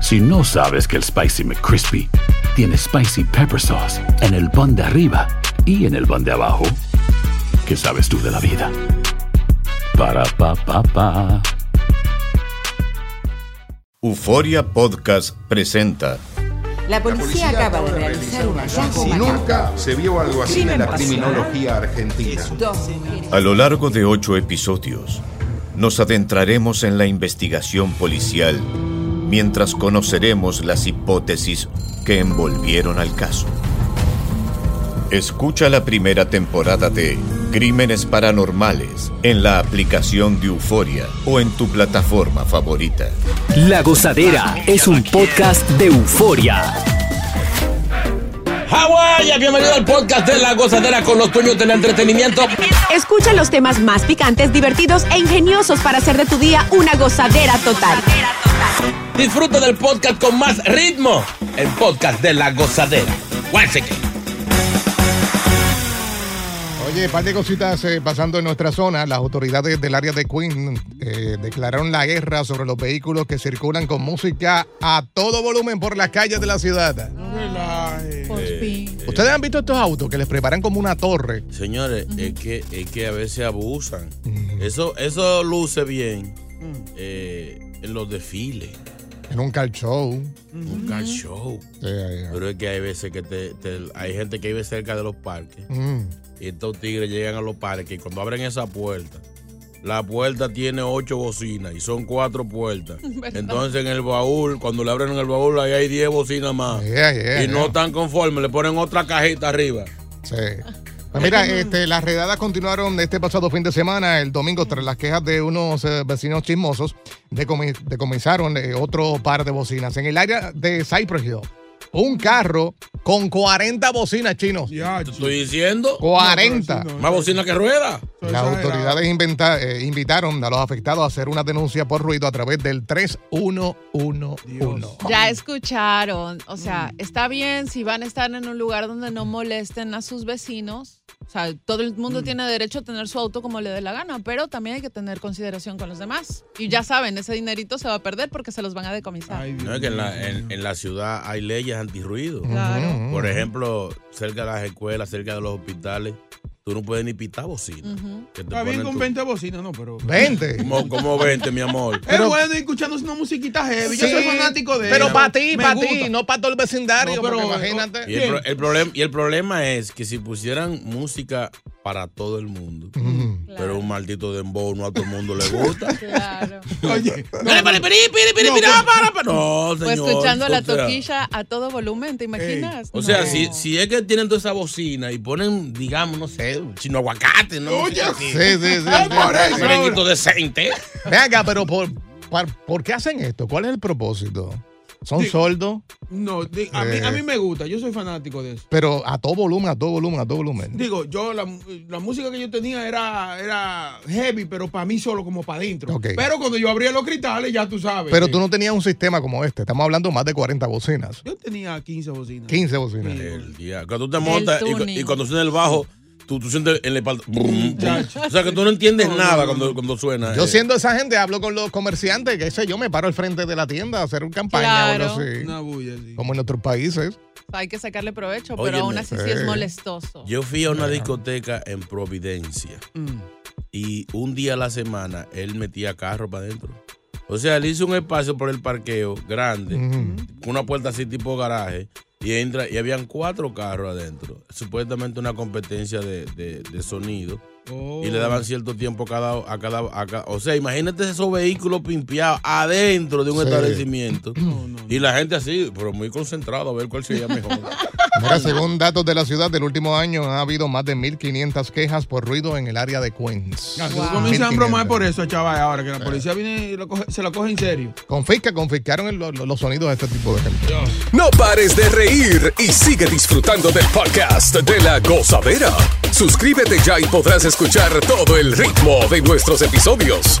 Si no sabes que el Spicy McCrispy tiene Spicy Pepper Sauce en el pan de arriba y en el pan de abajo, ¿qué sabes tú de la vida? Para, pa, pa, pa. Euforia Podcast presenta La policía acaba de realizar un hallazgo Si nunca se vio algo así en la criminología argentina. A lo largo de ocho episodios, nos adentraremos en la investigación policial mientras conoceremos las hipótesis que envolvieron al caso. Escucha la primera temporada de Crímenes Paranormales en la aplicación de Euforia o en tu plataforma favorita. La Gozadera es un podcast de euforia. Hawái, bienvenido al podcast de La Gozadera con los dueños del entretenimiento. Escucha los temas más picantes, divertidos e ingeniosos para hacer de tu día una gozadera total. Disfruta del podcast con más ritmo. El podcast de La Gozadera. Guáchate. Oye, par de cositas eh, pasando en nuestra zona. Las autoridades del área de Queen eh, declararon la guerra sobre los vehículos que circulan con música a todo volumen por las calles de la ciudad. Ustedes han visto estos autos que les preparan como una torre. Señores, es, que, es que a veces abusan. Eso, eso luce bien eh, en los desfiles, En un car show. un car show. Sí, ahí, ahí. Pero es que hay veces que te, te- hay gente que vive cerca de los parques Mm. y estos tigres llegan a los parques y cuando abren esa puerta, la puerta tiene ocho bocinas y son cuatro puertas. Entonces en el baúl, cuando le abren el baúl, ahí hay diez bocinas más. Yeah, yeah, y no están conformes, le ponen otra cajita arriba. Sí. Pues mira, este, las redadas continuaron este pasado fin de semana, el domingo, tras las quejas de unos eh, vecinos chismosos, decomi- decomisaron eh, otro par de bocinas. En el área de Cypress Hill, un carro con 40 bocinas chinos. Te estoy diciendo, 40. más bocina que rueda. Las autoridades inventa- eh, invitaron a los afectados a hacer una denuncia por ruido a través del 3111. Ya escucharon, o sea, está bien si van a estar en un lugar donde no molesten a sus vecinos. O sea, todo el mundo tiene derecho a tener su auto como le dé la gana, pero también hay que tener consideración con los demás. Y ya saben, ese dinerito se va a perder porque se los van a decomisar. No, es que en la, en, en la ciudad hay leyes antirruido. Claro. Por ejemplo, cerca de las escuelas, cerca de los hospitales, tú no puedes ni pitar bocina. Que te Está bien con tu- 20 bocinas, no, pero. 20. Como, como 20, mi amor. es bueno ir escuchando una musiquita heavy. Yo Sí, soy fanático de Pero para ti, para ti, no para todo el vecindario, No, pero- porque imagínate. Y el, pro- el problema, y el problema es que si pusieran música para todo el mundo, pero un maldito dembow no a todo el mundo le gusta. Claro. Oye, Pere, pere, pere, pere, pere, No, pere, pero- para, para. No, Pues señor. escuchando la toquilla a todo volumen, ¿te imaginas? O sea, No. si, si es que tienen toda esa bocina y ponen, digamos, no sé, chino aguacate, ¿no? Oye. Sí, sí, sí. Sí. Un merenguito decente. Ven acá, pero por, por, ¿por qué hacen esto? ¿Cuál es el propósito? ¿Son sordos? No, di- a, mí, Eh. a mí me gusta. Yo soy fanático de eso. Pero a todo volumen, a todo volumen, a todo volumen. Digo, yo la, la música que yo tenía era, era heavy, pero para mí solo como para adentro. Pero cuando yo abría los cristales, ya tú sabes. Pero tú no tenías un sistema como este. Estamos hablando más de 40 bocinas. Yo tenía 15 bocinas. 15 bocinas. El día. Cuando tú te montas y, y cuando suena el bajo, tú, tú sientes en la espalda. O sea que tú no entiendes No, no, nada no, cuando, no. cuando suena. Yo eh. siendo esa gente, hablo con los comerciantes, que sé yo, me paro al frente de la tienda a hacer una campaña Claro. o algo así. Una bulla, sí. Como en otros países. Hay que sacarle provecho, pero aún así sí es Eh. molestoso. Yo fui a una discoteca en Providencia Mm. y un día a la semana él metía carro para adentro. O sea, él hizo un espacio por el parqueo grande, con una puerta así tipo garaje, y entra y habían cuatro carros adentro. Supuestamente una competencia de, de- de sonido. Oh. Y le daban cierto tiempo a cada, a cada, a cada- O sea, imagínate esos vehículos pimpeados adentro de un Sí. establecimiento. No, no. Y la gente así, pero muy concentrada a ver cuál sería mejor. Mira, según datos de la ciudad del último año, ha habido más de 1.500 quejas por ruido en el área de Queens. No, tú comienzas a bromar por eso, chaval, ahora que la policía viene y lo coge- se lo coge en serio. Confisca, confiscaron el- lo- lo- los sonidos de este tipo de gente. No pares de reír y sigue disfrutando del podcast de la gozadera. Suscríbete ya y podrás escuchar todo el ritmo de nuestros episodios.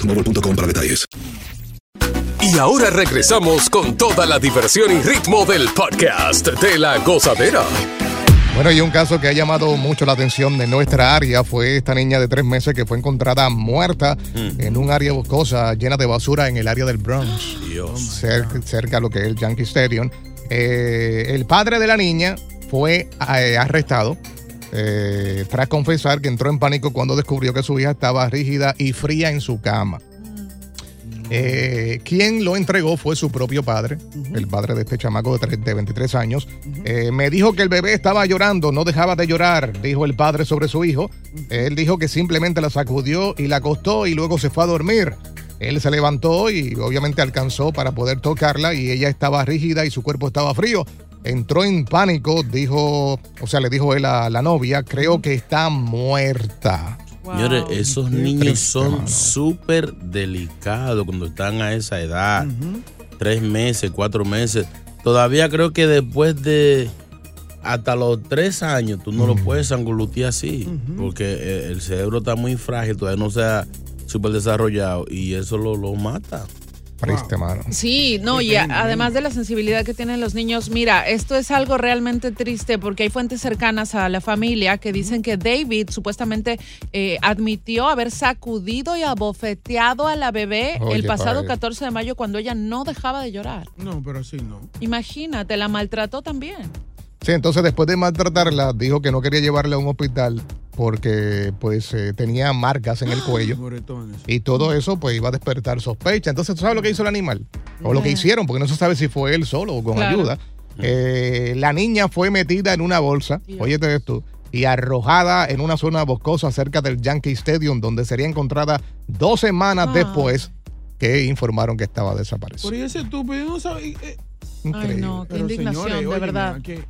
boostmobile.com para detalles. Y ahora regresamos con toda la diversión y ritmo del podcast de la gozadera. Bueno, y un caso que ha llamado mucho la atención de nuestra área fue esta niña de tres meses que fue encontrada muerta en un área boscosa llena de basura en el área del Bronx, cerca, cerca de lo que es el Yankee Stadium. Eh, el padre de la niña fue eh, arrestado eh, tras confesar que entró en pánico cuando descubrió que su hija estaba rígida y fría en su cama. Eh, quien lo entregó fue su propio padre, el padre de este chamaco de 23 años. Eh, me dijo que el bebé estaba llorando, no dejaba de llorar, dijo el padre sobre su hijo. Él dijo que simplemente la sacudió y la acostó y luego se fue a dormir. Él se levantó y obviamente alcanzó para poder tocarla y ella estaba rígida y su cuerpo estaba frío. Entró en pánico, dijo, o sea, le dijo él a la novia, creo que está muerta. Señores, esos Qué niños triste, son súper delicados cuando están a esa edad. Tres meses, cuatro meses. Todavía creo que después de hasta los tres años tú no lo puedes angulutear así. Porque eh, el cerebro está muy frágil, todavía no se ha súper desarrollado y eso lo, lo mata. Triste, mano. Sí, no, y a- además de la sensibilidad que tienen los niños, mira, esto es algo realmente triste porque hay fuentes cercanas a la familia que dicen que David supuestamente eh, admitió haber sacudido y abofeteado a la bebé Oye, el pasado padre. 14 de mayo cuando ella no dejaba de llorar. No, pero así no. Imagínate, la maltrató también. Sí, entonces después de maltratarla, dijo que no quería llevarla a un hospital porque pues eh, tenía marcas en el cuello. Moretones. Y todo eso pues iba a despertar sospecha. Entonces, ¿tú sabes lo que hizo el animal? O lo que hicieron, porque no se sabe si fue él solo o con Claro. ayuda. Eh, la niña fue metida en una bolsa, óyete esto, y arrojada en una zona boscosa cerca del Yankee Stadium, donde sería encontrada dos semanas Ah. después que informaron que estaba desaparecida. Por ese estúpido no sabe. eh, Increíble. Ay, no, qué Pero, indignación, señores, de verdad. que-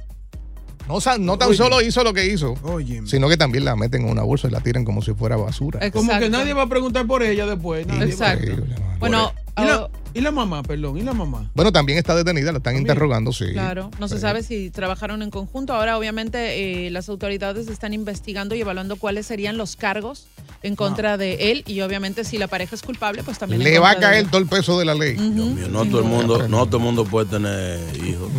No, tan Oye. solo hizo lo que hizo, sino que también la meten en una bolsa y la tiran como si fuera basura. Como que nadie va a preguntar por ella después. nadie va a Exacto. Bueno, ¿Y la, ah, mamá, perdón, y la mamá. Bueno, también está detenida, la están interrogando, sí. Claro, no se sabe si trabajaron en conjunto. Ahora, obviamente, eh, las autoridades están investigando y evaluando cuáles serían los cargos en contra de él y, obviamente, si la pareja es culpable, pues también. Le va a caer todo el peso de la ley. Mío, No todo el mundo, no todo el mundo puede tener hijos.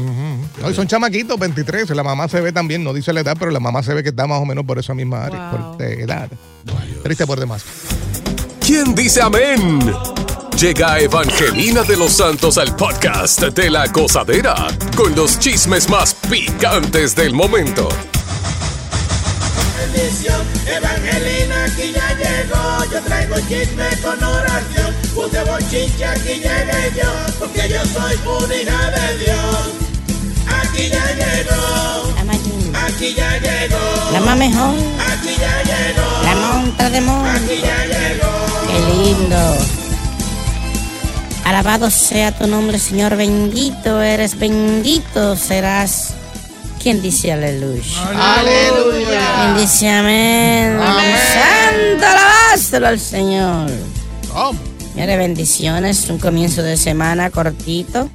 No, y son chamaquitos, 23. La mamá se ve también, no dice la edad, pero la mamá se ve que está más o menos por esa misma área, Wow. por edad. Triste por demás. ¿Quién dice amén? Llega Evangelina de los Santos al podcast de la gozadera con los chismes más picantes del momento. bendición. Evangelina aquí ya llegó. Yo traigo chisme con oración. Puse bochinche, aquí llegué yo. Porque yo soy una hija de Dios. Aquí ya llegó. Aquí ya llegó. La más mejor, Aquí ya llegó. la monta de mon. Aquí ya llegó. Qué lindo. Alabado sea tu nombre, Señor. Bendito eres, bendito serás. ¿Quién dice aleluya? Aleluya. ¿Quién dice amén? Santo alabástelo al Señor. Señores, bendiciones. Un comienzo de semana cortito.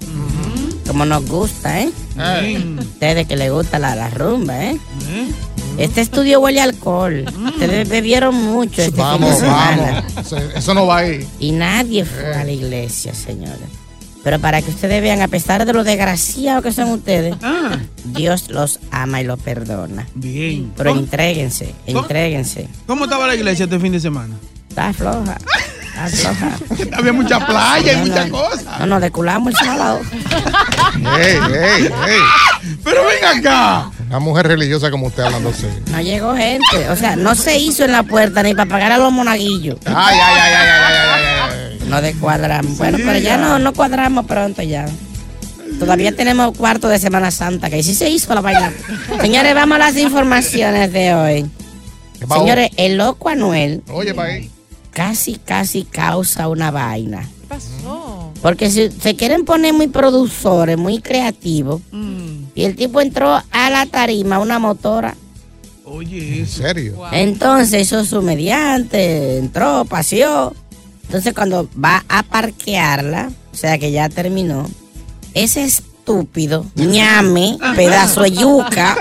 como nos gusta, ¿eh? Ustedes que les gusta la, la rumba, ¿eh? Este estudio huele a alcohol. Ustedes bebieron mucho este Vamos, fin de semana. vamos. Eso no va ahí. Y nadie fue a la iglesia, señores. Pero para que ustedes vean, a pesar de lo desgraciados que son ustedes, Dios los ama y los perdona. Bien. Pero ¿Cómo, entréguense, entréguense. cómo estaba la iglesia este fin de semana? Está floja. Está floja. Había mucha playa y No, muchas cosas. No, no, deculamos el sábado. Ey, ey, ey. Pero ven acá. Una mujer religiosa como usted hablando así. No llegó gente. O sea, no se hizo en la puerta ni para pagar a los monaguillos. Ay, ay, ay, ay, ay, ay, ay, ay. No descuadramos. Bueno, pero ya no, no cuadramos pronto ya. Todavía tenemos cuarto de Semana Santa, que sí se hizo la vaina. Señores, vamos a las informaciones de hoy. Señores, el loco Anuel Oye, casi, casi causa una vaina. ¿Qué pasó? Porque si se quieren poner muy productores, muy creativos, y el tipo entró a la tarima, una motora. Oye, ¿En serio? Entonces hizo su mediante, entró, paseó. Entonces cuando va a parquearla, o sea que ya terminó, ese estúpido, ñame, pedazo de yuca,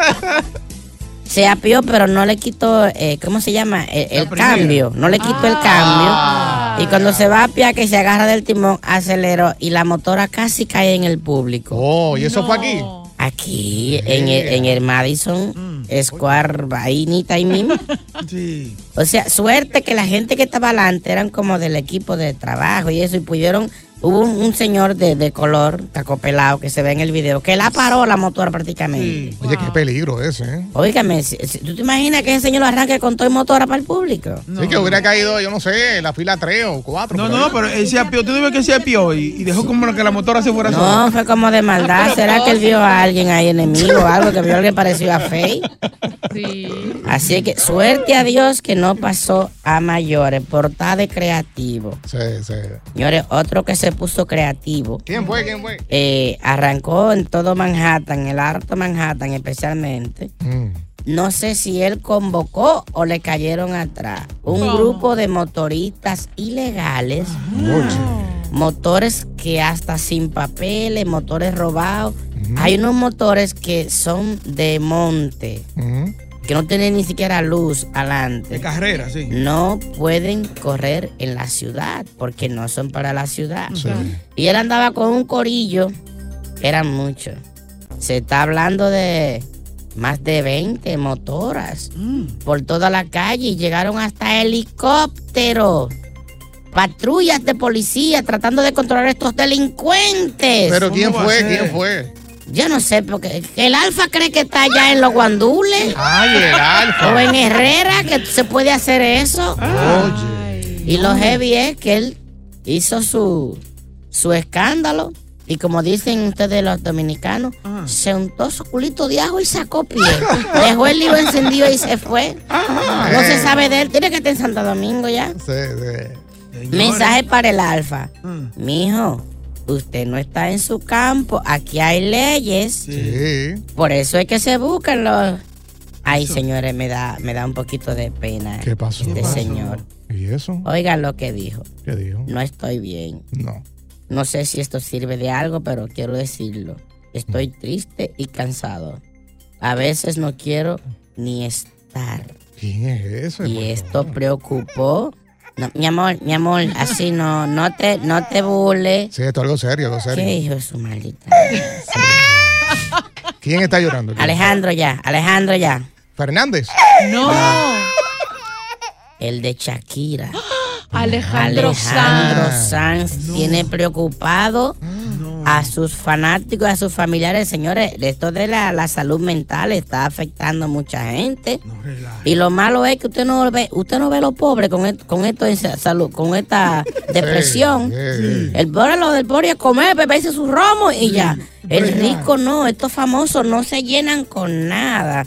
se apió pero no le quitó, eh, ¿cómo se llama? El, el cambio, no le quitó el cambio. Y cuando se va a piar que se agarra del timón, aceleró y la motora casi cae en el público. Oh, ¿y eso fue aquí? Aquí, en el, en el Madison Square, vainita ahí mismo. Sí. O sea, suerte que la gente que estaba adelante eran como del equipo de trabajo y eso, y pudieron. Hubo un, un señor de, de color, tacopelado, que se ve en el video, que la paró la motora prácticamente. Oye, qué peligro ese, ¿eh? Óigame, ¿tú te imaginas que ese señor lo arranque con todo y motora para el público? Sí, que hubiera caído, yo no sé, en la fila 3 o 4. No, no, pero él se apió. Tú debes que se apió y, y dejó como que la motora se fuera sola. No, fue como de maldad. ¿Será que él vio a alguien ahí enemigo o algo? Que vio a alguien parecido a Faye. Sí. Así que suerte a Dios que no pasó a mayores por estar de creativo. Sí, sí. Señores, otro que se puso creativo. ¿Quién fue? ¿Quién fue? eh, arrancó en todo Manhattan, el alto Manhattan especialmente. Mm. No sé si él convocó o le cayeron atrás. Un ¿Cómo? grupo de motoristas ilegales. Motores que hasta sin papeles, motores robados. Hay unos motores que son de monte, Mm. Que no tienen ni siquiera luz adelante. De carrera, sí. No pueden correr en la ciudad porque no son para la ciudad. Sí. Y él andaba con un corillo, eran muchos. Se está hablando de más de 20 motoras por toda la calle y llegaron hasta helicópteros. Patrullas de policía tratando de controlar a estos delincuentes. Pero ¿quién fue? ¿Quién fue? Yo no sé, porque el Alfa cree que está allá en los guandules. Ay, el alfa. O en Herrera, que se puede hacer eso. Oye. Y lo heavy es que él hizo su, su escándalo. Y como dicen ustedes los dominicanos, se untó su culito de ajo y sacó pie. Dejó el libro encendido y se fue. No se sabe de él. Tiene que estar en Santo Domingo ya. Sí, sí. Mensaje para el alfa. Mijo, usted no está en su campo. Aquí hay leyes. Sí. Por eso es que se buscan los. Ay, señores, me da, me da un poquito de pena. ¿Qué pasó? Este ¿Qué pasó? señor. ¿Y eso? Oigan lo que dijo. ¿Qué dijo? No estoy bien. No. No sé si esto sirve de algo, pero quiero decirlo. Estoy triste y cansado. A veces no quiero ni estar. ¿Quién es ese? Y esto preocupó. No, mi amor, mi amor, así no, no te, no te burles. Sí, esto es algo serio, algo serio. ¿Qué hijo de su maldita? ¿Quién está llorando? ¿Quién? Alejandro ya, Alejandro ya. ¿Fernández? No. El de Shakira. Alejandro, Alejandro Sanz. Sanz tiene preocupado a sus fanáticos, a sus familiares. Señores, esto de la, la salud mental está afectando a mucha gente. Y lo malo es que usted no ve, usted no ve a los pobres con, con esto de sa- salud, con esta depresión. sí. El pobre lo del pobre es comer, beberse su romo y ya. El rico no, estos famosos no se llenan con nada.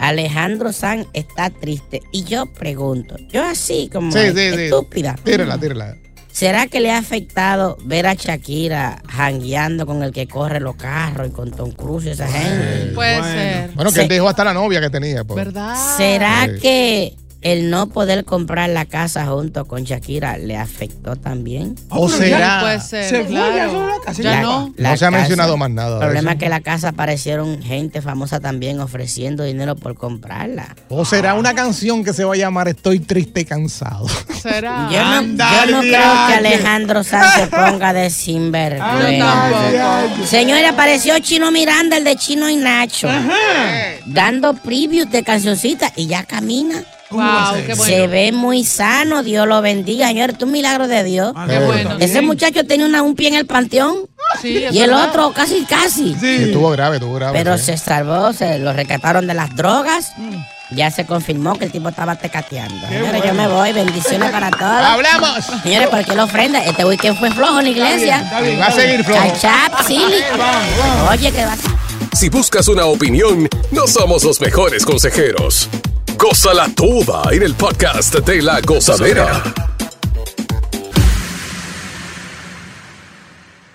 Alejandro Sanz está triste. Y yo pregunto, yo así como Sí, sí, sí. estúpida. Tírala, tírala. ¿Será que le ha afectado ver a Shakira jangueando con el que corre los carros y con Tom Cruise y esa gente? Puede ser. Bueno, que Se- él dejó hasta la novia que tenía. pues. ¿Verdad? ¿Será Sí. que el no poder comprar la casa junto con Shakira le afectó también. ¿O será? Puede ser, Se fue ya claro. solo la casa. Ya La- no. la No se ha casa- mencionado más nada El problema es que la casa aparecieron gente famosa también ofreciendo dinero por comprarla. ¿O será una canción que se va a llamar Estoy triste y cansado? Será. Yo no, Anda, yo no creo que. Alejandro Sánchez ponga de sinvergüenza. Señores, apareció Chino Miranda, el de Chino y Nacho, dando previews de cancioncitas y ya camina. Wow, qué Se ve muy sano, Dios lo bendiga, señor. Es un milagro de Dios. Qué bueno. Ese muchacho tenía una- un pie en el panteón Sí, y el verdad. otro casi, casi. Sí, Estuvo grave, estuvo grave. Pero sí. se salvó, se lo rescataron de las drogas. Mm. Ya se confirmó que el tipo estaba tecateando. Señores, yo me voy. Bendiciones para todos. ¡Hablamos! Señores, ¿por qué la ofrenda? Este weekend fue flojo en la iglesia. Va a seguir flojo. Al chap, Silly. Oye, que va a Si buscas una opinión, no somos los mejores consejeros. Gózala toda en el podcast de la gozadera.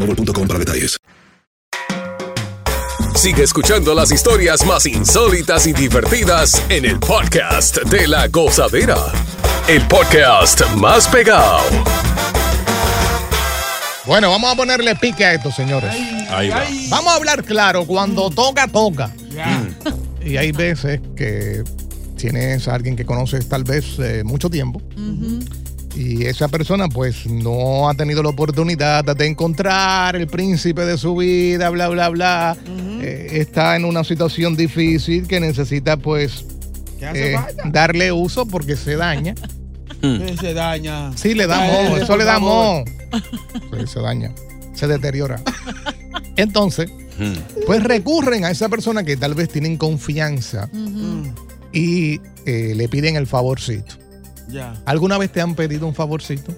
boostmobile.com para detalles. Sigue escuchando las historias más insólitas y divertidas en el podcast de la gozadera. El podcast más pegado. Bueno, vamos a ponerle pique a esto, señores. Ahí va. Vamos a hablar claro. Cuando toca, toca. Y hay veces que tienes a alguien que conoces tal vez eh, mucho tiempo. Y esa persona pues no ha tenido la oportunidad de encontrar el príncipe de su vida, bla, bla, bla. Eh, está en una situación difícil que necesita pues ¿Qué hace eh, darle uso porque se daña. Se daña. Sí, le da moho, eso le da moho. Se daña, se deteriora. Entonces, pues recurren a esa persona que tal vez tienen confianza y eh, le piden el favorcito. ¿Alguna vez te han pedido un favorcito?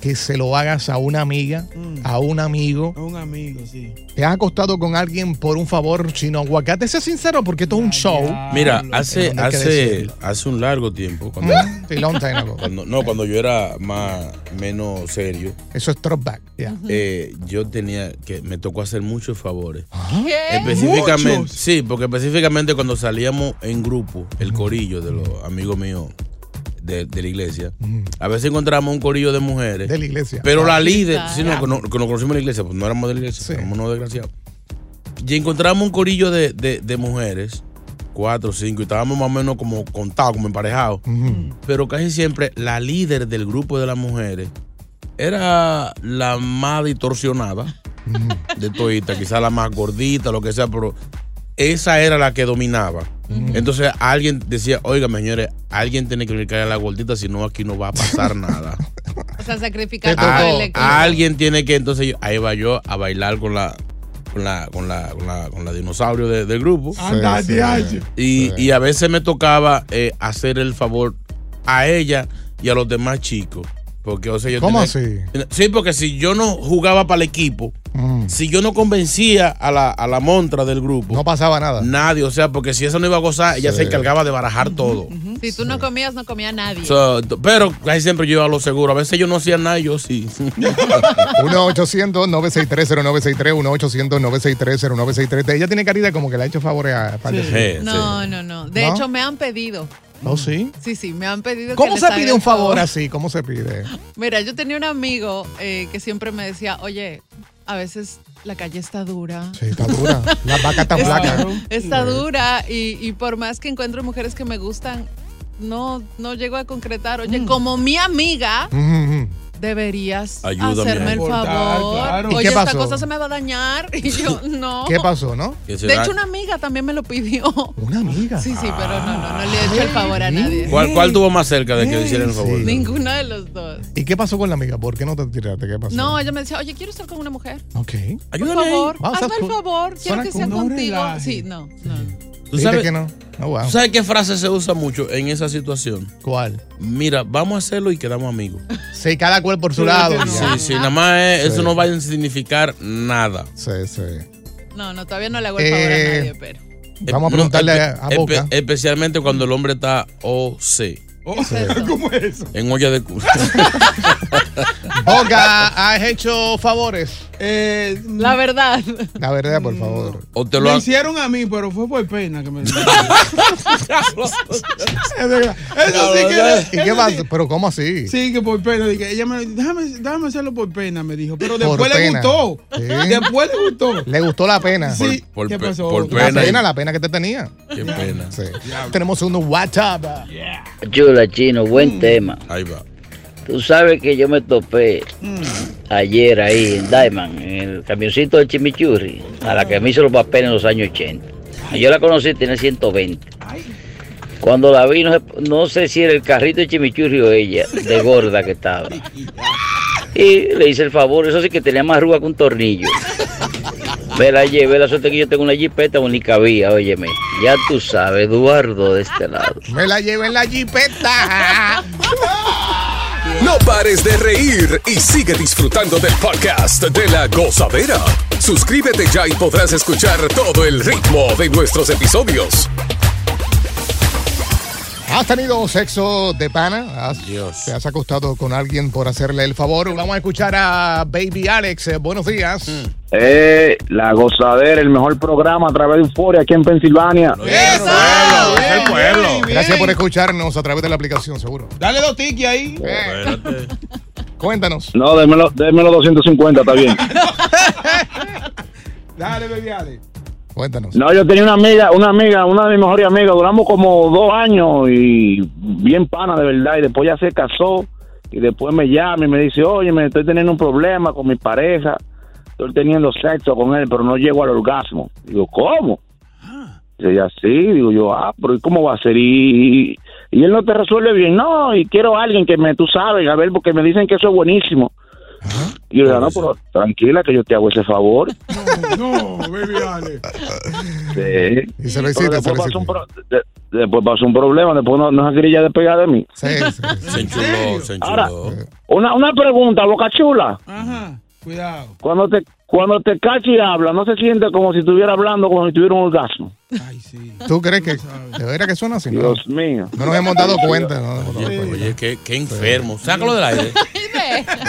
Que se lo hagas a una amiga, a un amigo. A un amigo, sí. ¿Te has acostado con alguien por un favor chino aguacate? Sé sincero porque esto es un show. Mira, hace, hace, hace un largo tiempo. Cuando, Mm, sí, long time ago. cuando- no, cuando yo era más, menos serio. Eso es throwback. yeah. eh, yo tenía que me tocó hacer muchos favores. ¿Qué? Específicamente, Muchos. sí, porque específicamente cuando salíamos en grupo, el corillo de los amigos míos de, de la iglesia, a veces encontramos un corillo de mujeres. De la iglesia. Pero la líder, Claro. sí, no, que, no- que nos conocimos en la iglesia, pues no éramos de la iglesia, éramos unos desgraciados. Y encontramos un corillo de, de- de mujeres, cuatro o cinco, y estábamos más o menos como contados, como emparejados. Pero casi siempre la líder del grupo de las mujeres era la más distorsionada de todita, quizás la más gordita, lo que sea, pero esa era la que dominaba. Entonces alguien decía, oiga, señores, alguien tiene que caer a la gordita, si no aquí no va a pasar nada. O sea, sacrificar todo el equipo. alguien tiene que, entonces yo- ahí va yo a bailar con la con la con la con la, con la dinosaurio de- del grupo. Sí. Y, y a veces me tocaba eh, hacer el favor a ella y a los demás chicos. Porque, o sea, yo ¿Cómo tenía- así? Sí, porque si yo no jugaba para el equipo. Si yo no convencía a la, a la montra del grupo, No pasaba nada. nadie, o sea, porque si esa no iba a gozar, ella Sí. se encargaba de barajar todo. Si tú no comías, no comía nadie. So, pero casi siempre yo iba a lo seguro. A veces yo no hacía nada, y yo sí. 1-800-963-0963, 1-800-963-0963. Ella tiene caridad como que le ha hecho favores a Sí, sí. no, no, no. De ¿No? hecho, me han pedido. ¿Oh, sí? Sí, sí, me han pedido que ¿Cómo se pide un favor así? ¿Cómo se pide? Mira, yo tenía un amigo eh, que siempre me decía, oye, a veces la calle está dura. Sí, está dura. Vacas están Está- flacas. Está dura y, y por más que encuentre mujeres que me gustan, no, no llego a concretar. Oye, como mi amiga, deberías Ayúdame hacerme el favor. claro. ¿Y Oye, qué esta pasó? cosa se me va a dañar. Y yo, no. ¿Qué pasó, no? De hecho, una amiga también me lo pidió. ¿Una amiga? Sí, sí, pero no, no, no le he hecho el favor a nadie. ¿Cuál, cuál tuvo más cerca de que le hicieran el favor? Ninguno de los dos. ¿Y qué pasó con la amiga? ¿Por qué no te tiraste? ¿Qué pasó? No, ella me decía, oye, quiero estar con una mujer. Ok. Por favor, Vamos a hazme el favor. Quiero suena que sea contigo. Sí, no, no. ¿Tú sabes, que no. Oh, wow. ¿Tú sabes qué frase se usa mucho en esa situación? ¿Cuál? Mira, vamos a hacerlo y quedamos amigos. Sí, cada cual por su lado. Sí, sí, nada más es- eso no va a significar nada. Sí, sí. No, no, todavía no le hago el favor a Eh, nadie, pero. Vamos a preguntarle a- a Boca. especialmente cuando el hombre está OC. ¿Cómo es eso? En olla de culo. Boca, ¿has hecho favores? La verdad. La verdad, por favor. O te Me hicieron a mí, pero fue por pena que me Eso sí que. ¿Y qué pasa? ¿Pero cómo así? Sí, que por pena. Dije, ella me déjame, déjame hacerlo por pena, me dijo. Pero Por después le pena. gustó. Sí. Después le gustó. ¿Le gustó la pena? Sí. Por- ¿Qué por pe- pasó? por La pena. pena, la pena que te tenía. Qué pena. Sí. Tenemos un WhatsApp. Chula, chino, buen tema. Ahí va. Tú sabes que yo me topé ayer ahí en Diamond, en el camioncito del Chimichurri, a la que me hizo los papeles en los años 80. Y yo la conocí, tiene 120. Cuando la vi, no no sé si era el carrito de Chimichurri o ella, de gorda que estaba. Y le hice el favor, eso sí que tenía más arruga que un tornillo. Me la llevé, la suerte que yo tengo una jipeta, o ni cabía, óyeme. Ya tú sabes, Eduardo de este lado. Me la llevé en la jipeta. No pares de reír y sigue disfrutando del podcast de la gozadera. Suscríbete ya y podrás escuchar todo el ritmo de nuestros episodios. ¿Has tenido sexo de pana? ¿Has, ¿Te has acostado con alguien por hacerle el favor? Vamos a escuchar a Baby Alex. Eh, buenos días. Eh, la gozadera, el mejor programa a través de Euforia aquí en Pensilvania. el pueblo. Gracias por escucharnos a través de la aplicación, seguro. Dale dos tickets ahí. Cuéntanos. No, démelo, démelo 250, está bien. Dale, baby, dale. Cuéntanos. No, yo tenía una amiga, una amiga, una de mis mejores amigas, duramos como dos años y bien pana de verdad, y después ya se casó y después me llama y me dice, oye, me estoy teniendo un problema con mi pareja, estoy teniendo sexo con él, pero no llego al orgasmo. Digo, ¿cómo? Dice ella, sí, digo yo, ah, pero ¿y cómo va a ser? Y, y, y él no te resuelve bien, no, y quiero a alguien que me, tú sabes, a ver, porque me dicen que eso es buenísimo. Y yo le digo, no, pero tranquila que yo te hago ese favor. No, baby, dale. Sí. Y se lo hiciste, después, se lo pasó hiciste. un pro- de- después pasó un problema, después no, no se quería despegar de mí. Sí, sí. Se enchuló, se enchuló. Ahora, una, una pregunta, Boca Chula. Ajá, cuidado. Cuando te, cuando te cacha y habla, ¿no se siente como si estuviera hablando, como si tuviera un orgasmo? ¿Tú crees que de veras que suena así? No, Dios mío. no nos hemos dado cuenta. no Oye, cuenta. oye, qué, qué enfermo. Sácalo del aire.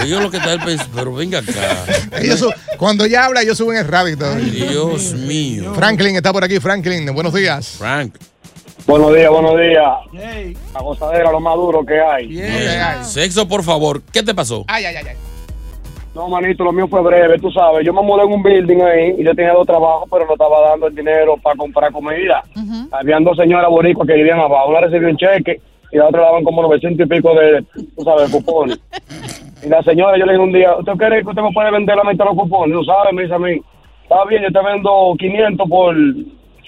Oye, lo que está el pens- Pero venga acá. Ellos cuando ella habla, ellos suben el radio. todo. Dios mío. Franklin está por aquí. Franklin, buenos días. Frank. Buenos días, buenos días. La gozadera, lo más duro que hay. Sexo, por favor. ¿Qué te pasó? Ay, ay, ay, ay. No, manito, lo mío fue breve, tú sabes. Yo me mudé en un building ahí y yo tenía dos trabajos, pero no estaba dando el dinero para comprar comida. Habían dos señoras boricuas que vivían abajo. Una recibió un cheque y la otra le daban como 900 y pico de, tú sabes, cupones. Y la señora, yo le dije un día, ¿usted cree que usted me puede vender la mitad de los cupones? No sabe, me dice a mí. Está bien, yo te vendo 500 por,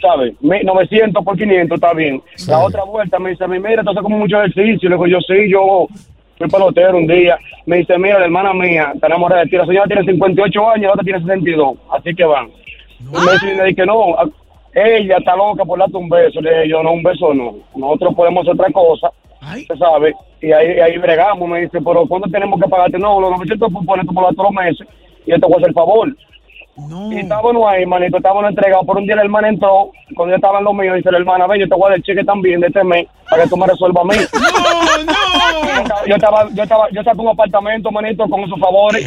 ¿sabes? Mi- 900 por 500, está bien. La otra vuelta me dice a mí, mira, tú haces como mucho ejercicio. Le digo, yo sí, yo fui pelotero un día. Me dice, mira, la hermana mía, tenemos retiro. La señora tiene 58 años, la otra tiene 62. Así que van. Y me dice, me dice, no, ella está loca por darte un beso. Le dije, yo no, un beso no. Nosotros podemos hacer otra cosa. Usted sabe. Y ahí, ahí bregamos. Me dice, pero ¿cuándo tenemos que pagarte? No, los 900 cupones tú por los los meses. Y yo te voy a hacer el favor. Y estábamos ahí, manito, estábamos entregados. Por un día la hermana entró, cuando yo estaba en lo mío, dice la hermana, ven, yo te voy a dar el cheque también de este mes para que tú me resuelvas a mí. Yo estaba, yo estaba, yo estaba en un apartamento, manito, con esos favores.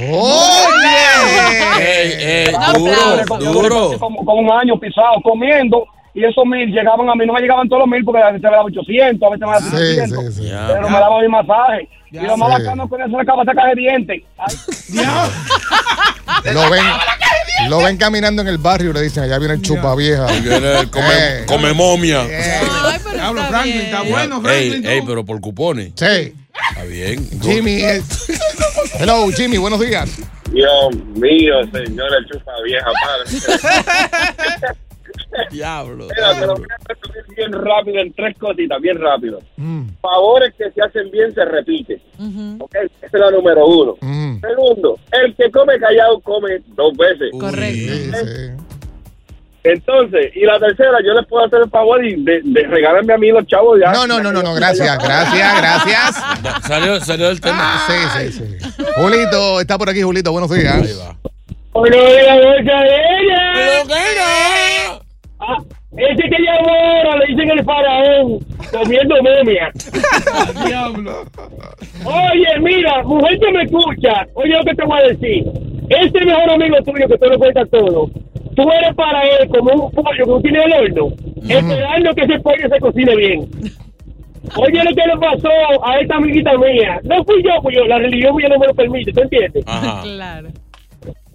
Ey, ey, Con- duro, duro. Con, con un año pisado, comiendo. Y esos mil llegaban a mí, no me llegaban todos los mil porque a veces me daban 800, a veces me daban 700. Pero me daban mi masaje. y lo más Sí. bacano con eso le acaba sacar de dientes. Ay, Lo ven, lo ven caminando en el barrio y le dicen, allá viene el chupa vieja. El come, Eh. come momia. Diablo, Franklin, está bueno, Ey, Franklin. ey, pero por cupones. Sí. Está bien. Jimmy. eh, Hello, Jimmy, buenos días. Dios mío, señora chupa vieja padre. Diablo. Mira, te lo voy a resumir bien rápido en tres cositas, bien rápido. Mm. Favores que se hacen bien se repiten. ¿ok? Esa es la número uno. Mm. Segundo, el que come callado come dos veces. Correcto. Entonces, y la tercera, yo les puedo hacer el favor y de, de regalarme a mí los chavos ya. No, no, no, no, no, gracias, gracias, gracias. Salió, salió el tema. Sí, sí, sí. Julito, está por aquí, Julito, buenos días. Ahí va. Bueno, la ese que llamó ahora le dicen el faraón, comiendo momia. Diablo. Oye, mira, mujer que me escucha, oye lo que te voy a decir. Este mejor amigo tuyo que tú le cuentas todo, tú eres para él como un pollo que tú tienes en el horno, esperando que ese pollo se cocine bien. Oye lo que le pasó a esta amiguita mía. No fui yo, pues yo, la religión mía no me lo permite, ¿tú entiendes? Claro.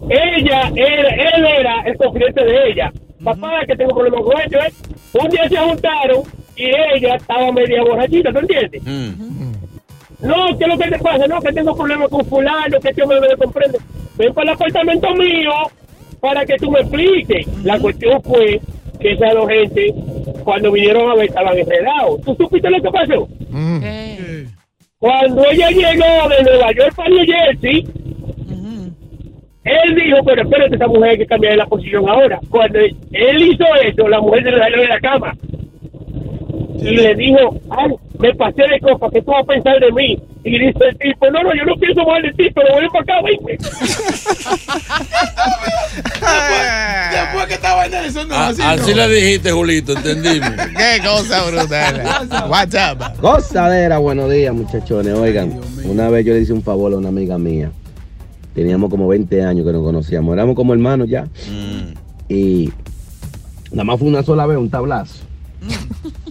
Ella era, él era el confidente de ella. Papá, que tengo problemas con ellos, ¿eh? Un día se juntaron y ella estaba media borrachita, ¿tú entiendes? No, ¿qué es lo que te pasa? No, que tengo problemas con fulano, que este hombre no me comprende. Ven para el apartamento mío para que tú me expliques. La cuestión fue que esas dos gente, cuando vinieron a ver, estaban enredados. ¿Tú supiste lo que pasó? Cuando ella llegó de Nueva York para New Jersey, él dijo, pero espérate, esa mujer hay que cambiar la posición ahora. Cuando él hizo eso, la mujer se le salió de la cama. Y le dijo, ay, me pasé de copa, ¿qué tú vas a pensar de mí? Y dice el tipo, no, no, yo no pienso mal de ti, pero ven para acá, vente. Después que estaba en eso, no, Ah, así, así no. le dijiste, Julito, entendimos. Qué cosa brutal. WhatsApp. Gozadera, buenos días, muchachones. Oigan, una vez yo le hice un favor a una amiga mía. Teníamos como 20 años que nos conocíamos. Éramos como hermanos ya. Y nada más fue una sola vez, un tablazo.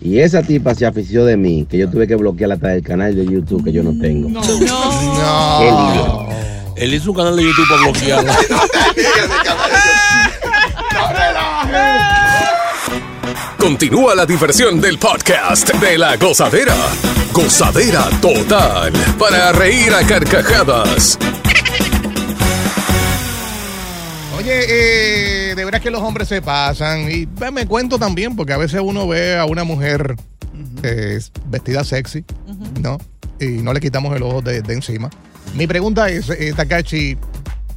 Y esa tipa se afició de mí, que yo tuve que bloquearla hasta del canal de YouTube que yo no tengo. No. Lío. Él hizo un canal de YouTube para bloquearla. Continúa la diversión del podcast de la gozadera. Gozadera total. Para reír a carcajadas. Oye, eh, de veras que los hombres se pasan. Y me cuento también, porque a veces uno ve a una mujer eh, vestida sexy, ¿no? Y no le quitamos el ojo de, de encima. Mi pregunta es, eh, Takachi,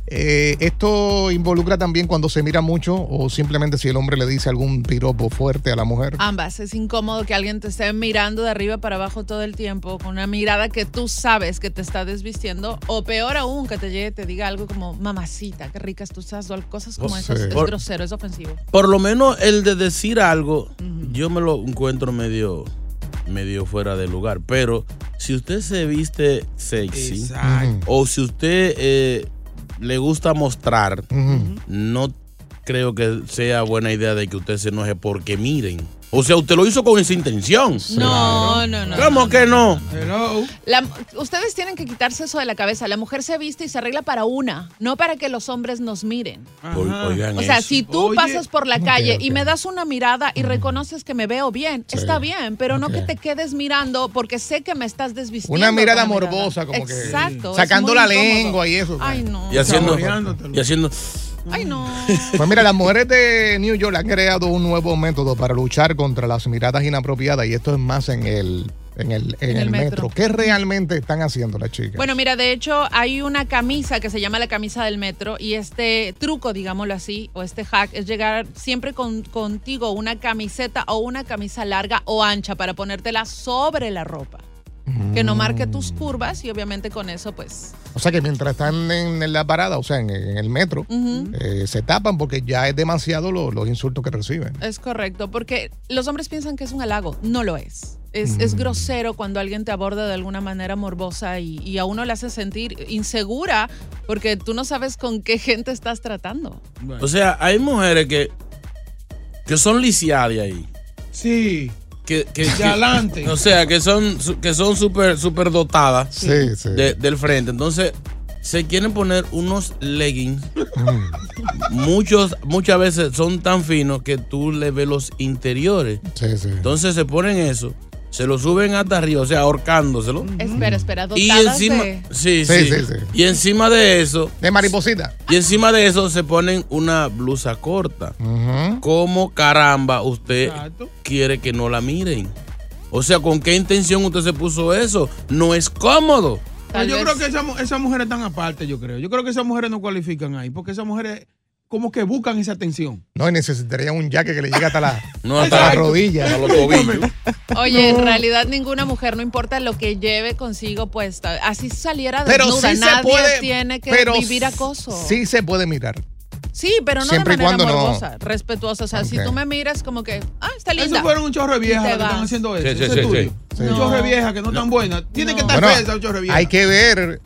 eh, ¿esto involucra también cuando se mira mucho o simplemente si el hombre le dice algún piropo fuerte a la mujer? Ambas. Es incómodo que alguien te esté mirando de arriba para abajo todo el tiempo con una mirada que tú sabes que te está desvistiendo. O peor aún, que te llegue y te diga algo como mamacita, qué ricas tú estás. Cosas como No esas. sé. Es Por- grosero, es ofensivo. Por lo menos el de decir algo, yo me lo encuentro medio, medio fuera de lugar. Pero si usted se viste sexy Exacto. o si usted eh, le gusta mostrar, no creo que sea buena idea de que usted se enoje porque miren. O sea, usted lo hizo con esa intención. No, no, no. ¿Cómo que no? La- ustedes tienen que quitarse eso de la cabeza. La mujer se viste y se arregla para una, no para que los hombres nos miren. O- Oigan O sea, eso. si tú Oye. pasas por la calle y me das una mirada y reconoces que me veo bien, está bien, pero no que te quedes mirando porque sé que me estás desvistiendo. Una mirada morbosa, como que Exacto. sacando la incómodo. lengua y eso. Ay, no. Y haciendo, y haciendo Ay, no. Pues mira, las mujeres de New York han creado un nuevo método para luchar contra las miradas inapropiadas y esto es más en el, en el, en En el metro. metro. ¿Qué realmente están haciendo las chicas? Bueno, mira, de hecho hay una camisa que se llama la camisa del metro y este truco, digámoslo así, o este hack es llegar siempre con, contigo una camiseta o una camisa larga o ancha para ponértela sobre la ropa. Que no marque tus curvas y obviamente con eso pues... O sea que mientras están en la parada, o sea, en, en el metro, eh, se tapan porque ya es demasiado lo- los insultos que reciben. Es correcto, porque los hombres piensan que es un halago, no lo es. Es, es grosero cuando alguien te aborda de alguna manera morbosa y, y a uno le hace sentir insegura porque tú no sabes con qué gente estás tratando. O sea, hay mujeres que, que son lisiadas de ahí. Sí. Que, que, De que- adelante. O sea, que son que son súper super dotadas Sí, sí. de- del frente. Entonces, se quieren poner unos leggings. Muchos, muchas veces son tan finos que tú le ves los interiores. Sí, sí. Entonces se ponen eso, se lo suben hasta arriba, o sea, ahorcándoselo. Espera, espera, Y encima, de... sí, Sí, sí, sí, sí. Y encima de eso. De mariposita. Y encima de eso se ponen una blusa corta. ¿Cómo caramba usted quiere que no la miren? O sea, ¿con qué intención usted se puso eso? No es cómodo. Pero yo creo que esas mujeres están aparte, yo creo. Yo creo que esas mujeres no cualifican ahí, porque esas mujeres como que buscan esa atención. No, y necesitaría un jaque que le llegue hasta la, No, hasta la rodilla. a los tobillos. Oye, en realidad ninguna mujer, no importa lo que lleve consigo puesta, así saliera Pero desnuda, sí se nadie puede, tiene que pero vivir acoso. Sí se puede mirar. Sí, pero no Siempre y de manera cuando no- respetuosa. O sea, si tú me miras como que, ah, está linda. Eso fueron un chorro de viejas que están haciendo eso. Sí, sí, Eso sí, es tuyo. sí. Un No. chorro de viejas que no están buenas. Tienen que estar Bueno, feas esas chorro de viejas. hay que ver,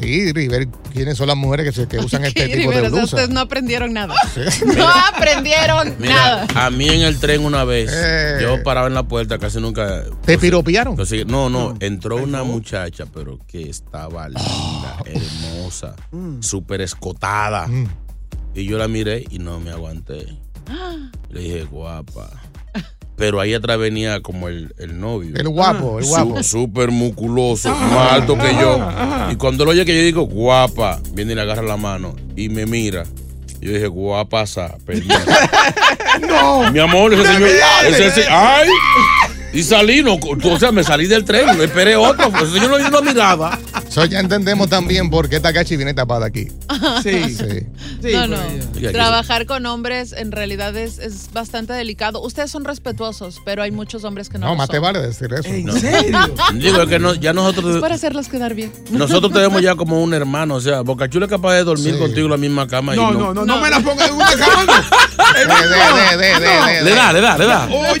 sí, y ver quiénes son las mujeres que, se, que usan este tipo de blusa. ustedes no aprendieron nada. No aprendieron Mira, nada. a mí en el tren una vez, Eh. yo paraba en la puerta, casi nunca. ¿Te piropearon? Consigue- no, no, entró una muchacha, pero que estaba linda, hermosa, súper escotada. Y yo la miré y no me aguanté. Le dije, guapa. Pero ahí atrás venía como el, el novio. El guapo, el guapo. Súper musculoso, más alto que yo. Y cuando lo oye que yo digo, guapa, viene y le agarra la mano y me mira. Yo dije, guapa, sa, permiso. No. Mi amor, ese señor. Ese- ese-. ¡Ay! Y salí, no, o sea, me salí del tren, me esperé otro. Ese señor no, yo no miraba. So, ya entendemos también por qué Takachi viene tapada aquí. Sí. Sí. no, no. Ya que- Trabajar con hombres en realidad es, es bastante delicado. Ustedes son respetuosos, pero hay muchos hombres que no. No, lo más son. te vale decir eso. ¿En No. serio? Digo, es que no- ya Es nosotros. para hacerlos quedar bien. Nosotros tenemos ya como un hermano, o sea, Bocachula es capaz de dormir Sí. contigo en la misma cama. y No, no, no, no me la pongas en una cama. no. De, de, de, de, de, Le da, le da, le da. Oye,